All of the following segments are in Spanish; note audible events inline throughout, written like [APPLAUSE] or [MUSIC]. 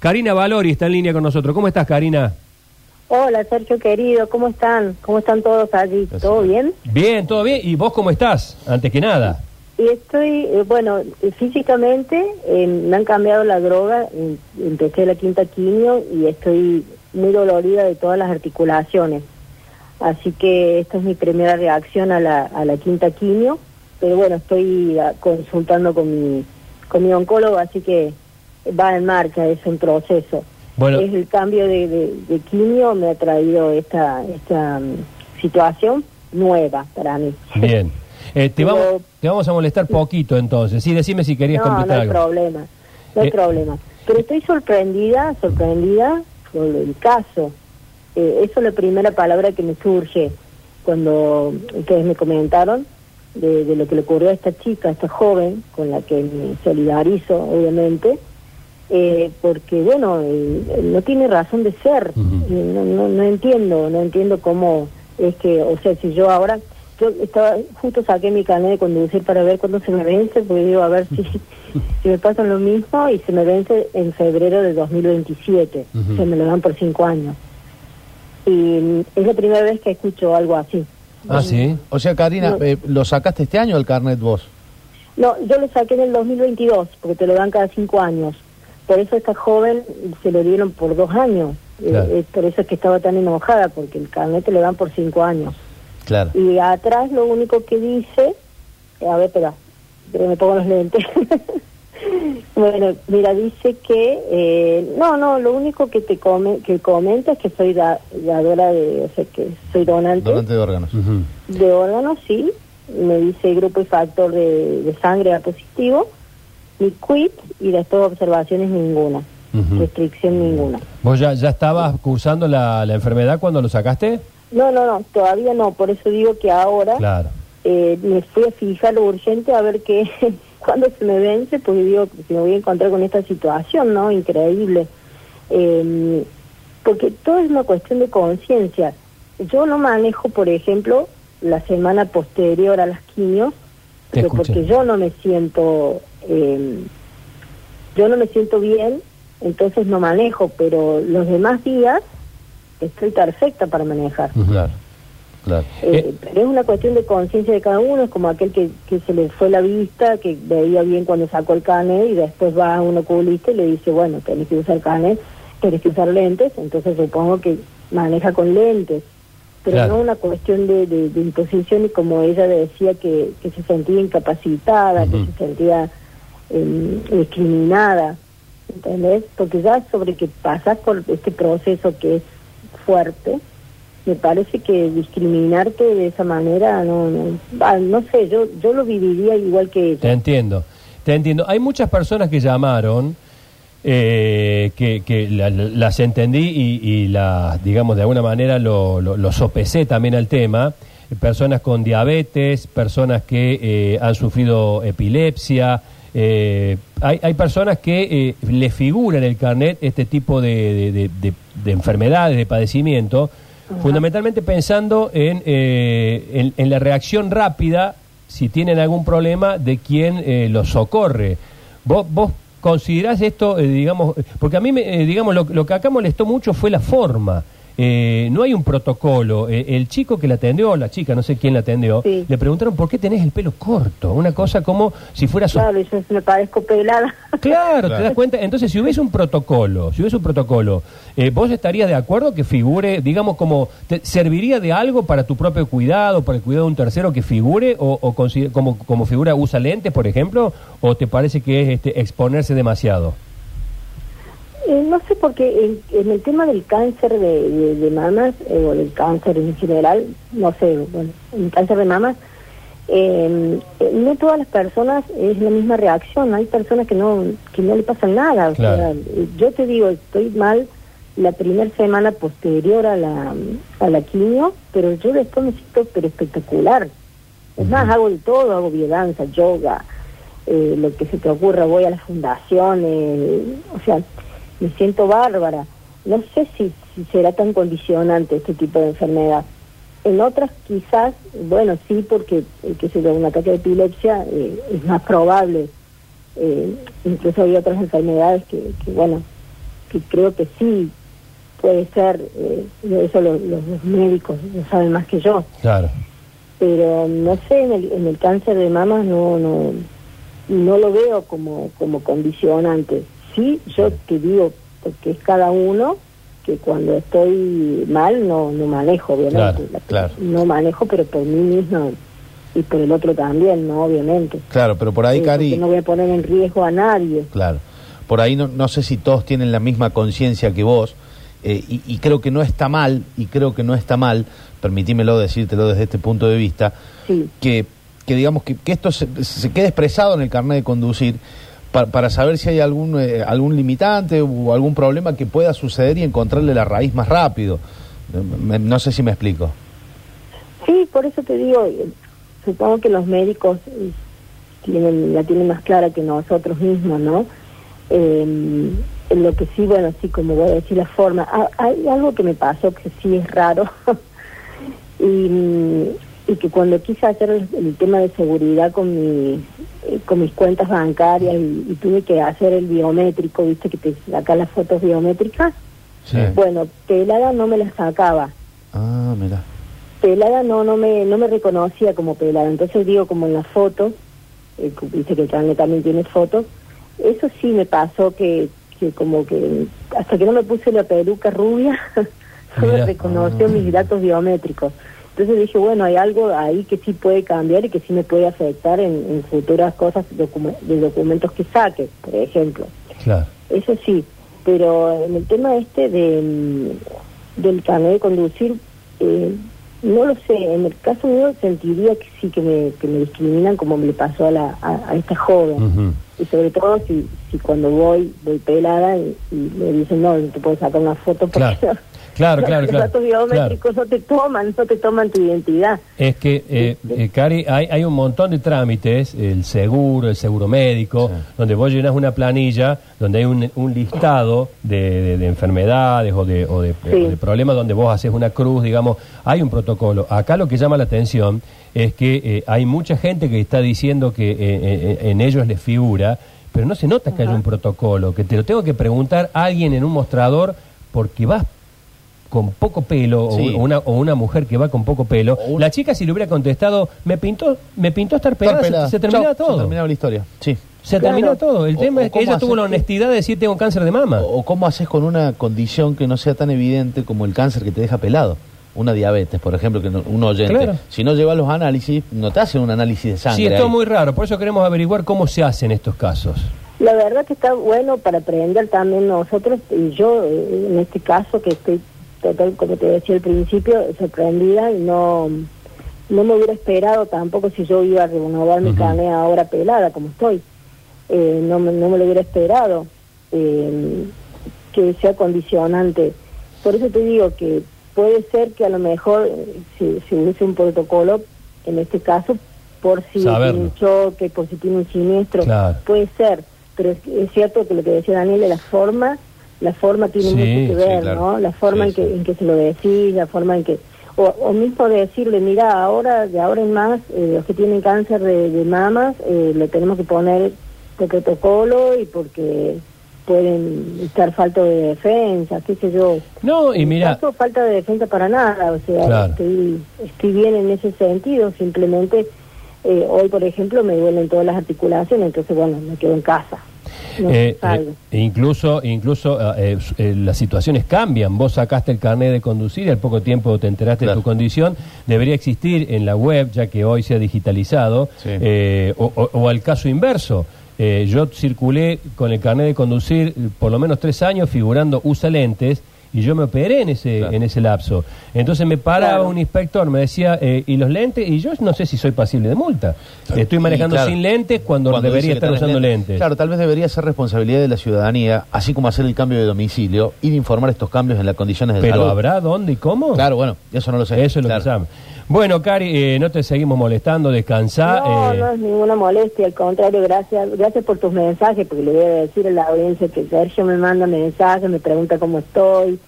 Karina Valori está en línea con nosotros. ¿Cómo estás, Karina? Hola, Sergio querido, ¿cómo están? ¿Cómo están todos allí? ¿Todo bien? Bien, todo bien. ¿Y vos cómo estás? Antes que nada. Y estoy, eh, bueno, físicamente eh, me han cambiado la droga, em- empecé la quinta quimio y estoy muy dolorida de todas las articulaciones. Así que esta es mi primera reacción a la, a la quinta quimio, pero bueno, estoy ah, consultando con mi, con mi oncólogo, así que va en marcha, es un proceso. Bueno. Es el cambio de, de, de quimio me ha traído esta, esta mm, situación nueva para mí. Bien. Eh, te, Pero- vamos, te vamos a molestar poquito entonces. Sí, decime si querías No, no hay algo. problema, no hay Eh. problema. Pero estoy sorprendida, sorprendida por el caso. Eh, eso es la primera palabra que me surge cuando ustedes me comentaron de, de lo que le ocurrió a esta chica, a esta joven, con la que me solidarizo, obviamente, eh, porque, bueno, eh, no tiene razón de ser. Eh, no, no, no entiendo, no entiendo cómo es que, o sea, si yo ahora, yo estaba, justo saqué mi carnet de conducir para ver cuándo se me vence, porque digo, a ver si, [LAUGHS] si me pasa lo mismo y se me vence en febrero de 2027, Ujú. se me lo dan por cinco años. Y mm, es la primera vez que escucho algo así. Ah, sí. O sea, Karina, No. eh, ¿lo sacaste este año el carnet vos? No, yo lo saqué en el 2022, porque te lo dan cada cinco años. Por eso esta joven se lo dieron por dos años. Eh, Claro. eh, por eso es que estaba tan enojada, porque el carnet te lo dan por cinco años. Claro. Y atrás lo único que dice, eh, a ver, espera, pero me pongo los lentes. [LAUGHS] bueno, mira, dice que, eh, no, no, lo único que te come, que comenta es que soy da- dadora de, o sea, que soy donante, Donante de órganos. De órganos, sí. Me dice grupo y factor de, de sangre A positivo, ni quit y después observaciones ninguna, restricción ninguna. ¿Vos ya, ya estabas cursando la, la enfermedad cuando lo sacaste? No, no, no, todavía no, por eso digo que ahora Claro. eh, me fui a fijar lo urgente a ver qué, [LAUGHS] cuándo se me vence, porque digo que me voy a encontrar con esta situación, ¿no? Increíble. Eh, porque todo es una cuestión de conciencia. Yo no manejo, por ejemplo, la semana posterior a las quimios, Escuché. porque yo no me siento, eh, yo no me siento bien, entonces no manejo, pero los demás días estoy perfecta para manejar. Claro. Claro. Eh, Eh, pero es una cuestión de conciencia de cada uno, es como aquel que, que se le fue la vista, que veía bien cuando sacó el carnet y después va a un oculista y le dice, bueno, tenés que usar carnet, tenés que usar lentes, entonces supongo que maneja con lentes. Pero Claro. no una cuestión de, de, de imposición y como ella decía que, que se sentía incapacitada, Ujú. que se sentía eh, discriminada, ¿entendés? Porque ya sobre que pasas por este proceso que es fuerte, me parece que discriminarte de esa manera no no, ah, no sé yo yo lo viviría igual que Te ella entiendo, te entiendo. Hay muchas personas que llamaron, eh, que, que la- la- las entendí y, y las, digamos, de alguna manera lo, lo, lo sopesé también al tema. Personas con diabetes, personas que eh, han sufrido epilepsia. eh, hay, hay personas que eh, le figura en el carnet este tipo de, de- de- de- de enfermedades, de padecimiento, fundamentalmente pensando en, eh, en, en la reacción rápida si tienen algún problema de quien los socorre. ¿Vos, vos considerás esto, eh, digamos, porque a mí, me, eh, digamos, lo, lo que acá molestó mucho fue la forma. Eh, no hay un protocolo. Eh, el chico que la atendió, la chica, no sé quién la atendió, Sí. le preguntaron por qué tenés el pelo corto. Una cosa como si fuera... so- claro yo me parezco pelada [LAUGHS] Claro, te das cuenta. Entonces, si hubiese un protocolo, si hubiese un protocolo, eh, ¿vos estarías de acuerdo que figure, digamos, como, te, serviría de algo para tu propio cuidado, para el cuidado de un tercero que figure, o, o como, como figura usa lentes, por ejemplo, o te parece que es este, exponerse demasiado? Eh, no sé porque en, en el tema del cáncer de, de, de mamas eh, o del cáncer en general no sé bueno el cáncer de mamas eh, eh, no todas las personas es la misma reacción hay personas que no que no le pasa nada o sea, eh, yo te digo estoy mal la primera semana posterior a la a la quimio pero yo después me siento pero espectacular. Es más hago de todo hago biodanza yoga eh, lo que se te ocurra voy a las fundaciones o sea me siento bárbara. No sé si, si será tan condicionante este tipo de enfermedad. En otras quizás, bueno, sí, porque, eh, sé yo, un ataque de epilepsia eh, es más probable. Eh, incluso hay otras enfermedades que, que, bueno, que creo que sí puede ser, eh, eso lo- los, los médicos lo saben más que yo, Claro. pero no sé, en el, en el cáncer de mama no, no, no lo veo como, como condicionante. Sí, yo te digo, porque es cada uno, que cuando estoy mal no, no manejo, obviamente. Claro, La- claro. No manejo, pero por mí misma y por el otro también, ¿no? Obviamente. Claro, pero por ahí, Eh, Cari, no voy a poner en riesgo a nadie. claro, por ahí no, no sé si todos tienen la misma conciencia que vos, eh, y, y creo que no está mal, y creo que no está mal, permitímelo decírtelo desde este punto de vista, Sí. que, que digamos que, que esto se, se quede expresado en el carnet de conducir pa- para saber si hay algún eh, algún limitante o algún problema que pueda suceder y encontrarle la raíz más rápido. No sé si me explico. Sí, por eso te digo, eh, supongo que los médicos eh, tienen la tienen más clara que nosotros mismos, ¿no? Eh, lo que sí, bueno, sí, como voy a decir la forma, hay algo que me pasó que sí es raro [LAUGHS] y, mm, y que cuando quise hacer el, el tema de seguridad con mi eh, con mis cuentas bancarias y, y tuve que hacer el biométrico, viste que te saca las fotos biométricas, Sí. bueno, pelada no me las sacaba Ah, mira. pelada no no me no me reconocía como pelada entonces digo como en la foto eh, que dice que carnet también tiene fotos eso sí me pasó que, que como que hasta que no me puse la peluca rubia [LAUGHS] Mira. reconoció Ah. mis datos biométricos entonces dije bueno hay algo ahí que sí puede cambiar y que sí me puede afectar en, en futuras cosas docu- de documentos que saque por ejemplo Claro. eso sí, pero en el tema este de mm, del carnet de conducir, eh, no lo sé, en el caso mío sentiría que sí que me, que me discriminan como me le pasó a, la, a, a esta joven. Y sobre todo si, si cuando voy, voy pelada y, y me dicen, no, no te puedo sacar una foto porque Claro. Claro, claro, los claro. datos biométricos no te toman, no te toman tu identidad. Es que, eh, eh, Cari, hay, hay un montón de trámites, el seguro, el seguro médico, Sí. donde vos llenas una planilla, donde hay un, un listado de, de- de enfermedades o de, o de- Sí. o de problemas donde vos haces una cruz, digamos, hay un protocolo. Acá lo que llama la atención es que eh, hay mucha gente que está diciendo que eh, eh, en ellos les figura, pero no se nota que haya Ajá. un protocolo, que te lo tengo que preguntar a alguien en un mostrador porque vas con poco pelo o Sí. o una, o una mujer que va con poco pelo, un- la chica si le hubiera contestado, me pintó, me pintó estar Estar pelada, se- se, terminaba Chau, todo. Se terminaba la historia. Sí. Se Claro. terminó todo. El O- tema o es que ella tuvo la honestidad de decir tengo cáncer de mama. O, o cómo haces con una condición que no sea tan evidente como el cáncer que te deja pelado. Una diabetes, por ejemplo, que no- un oyente. Claro. Si no llevas los análisis, no te hacen un análisis de sangre. sí, es todo ahí. muy raro. Por eso queremos averiguar cómo se hacen estos casos. La verdad que está bueno para aprender también nosotros, y yo eh, en este caso que estoy total, como te decía al principio, sorprendida y no, no me hubiera esperado tampoco si yo iba a renovar mi Ujú. carnet ahora pelada como estoy. Eh, no, me, no me lo hubiera esperado eh, que sea condicionante. Por eso te digo que puede ser que a lo mejor eh, si hubiese un protocolo, en este caso, por si Saberlo. tiene un choque, por si tiene un siniestro, Claro. puede ser, pero es, es cierto que lo que decía Daniel, la forma, la forma tiene Sí, mucho que sí, ver, claro. ¿no? La forma Sí, en, que, en que se lo decís, la forma en que... O, o mismo de decirle, mira, ahora, de ahora en más, eh, los que tienen cáncer de, de mamas, eh, le tenemos que poner protocolo y porque pueden estar falto de defensa, qué sé yo. No, y mira, caso, falta de defensa para nada, o sea, Claro. estoy, estoy bien en ese sentido, simplemente eh, hoy, por ejemplo, me duelen todas las articulaciones, entonces, bueno, me quedo en casa. No eh, salgo. eh, incluso, incluso eh, eh, las situaciones cambian. Vos sacaste el carnet de conducir y al poco tiempo te enteraste Claro. de tu condición. Debería existir en la web, ya que hoy se ha digitalizado, Sí. eh, o, o- o al caso inverso. Eh, yo circulé con el carnet de conducir por lo menos tres años figurando usa lentes y yo me operé en ese, Claro. en ese lapso. Entonces me paraba Claro. un inspector, me decía, eh, ¿y los lentes? Y yo no sé si soy pasible de multa. Estoy Y manejando claro, sin lentes cuando, cuando debería estar usando lentes. Claro, tal vez debería ser responsabilidad de la ciudadanía, así como hacer el cambio de domicilio, ir a informar estos cambios en las condiciones de Pero salud. ¿habrá dónde y cómo? Claro, bueno, eso no lo sé. Eso es lo Claro. que sabe. Bueno, Cari, eh, no te seguimos molestando, descansá. No, eh, no es ninguna molestia, al contrario, gracias gracias por tus mensajes, porque le voy a decir a la audiencia que Sergio me manda mensajes, me pregunta cómo estoy,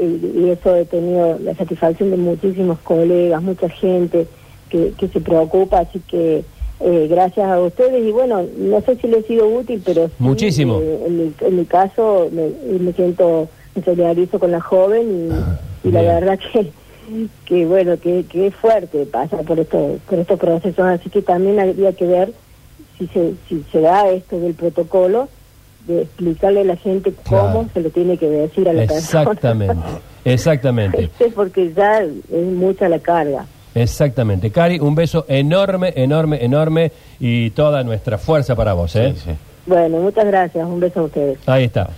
y, y eso he tenido la satisfacción de muchísimos colegas, mucha gente que, que se preocupa, así que eh, gracias a ustedes. Y bueno, no sé si les he sido útil, pero sí, Muchísimo. eh, en, mi, en mi caso me, me siento, me solidarizo con la joven y, y la verdad [LAUGHS] que, que bueno, que, que es fuerte pasar por, esto, por estos procesos, así que también habría que ver si se, si se da esto del protocolo, de explicarle a la gente cómo Claro. se le tiene que decir a la Exactamente, persona. exactamente, Este, [LAUGHS] Porque ya es mucha la carga. exactamente. Cari, un beso enorme, enorme, enorme y toda nuestra fuerza para vos, ¿eh? Sí, sí. Bueno, muchas gracias. Un beso a ustedes. Ahí está.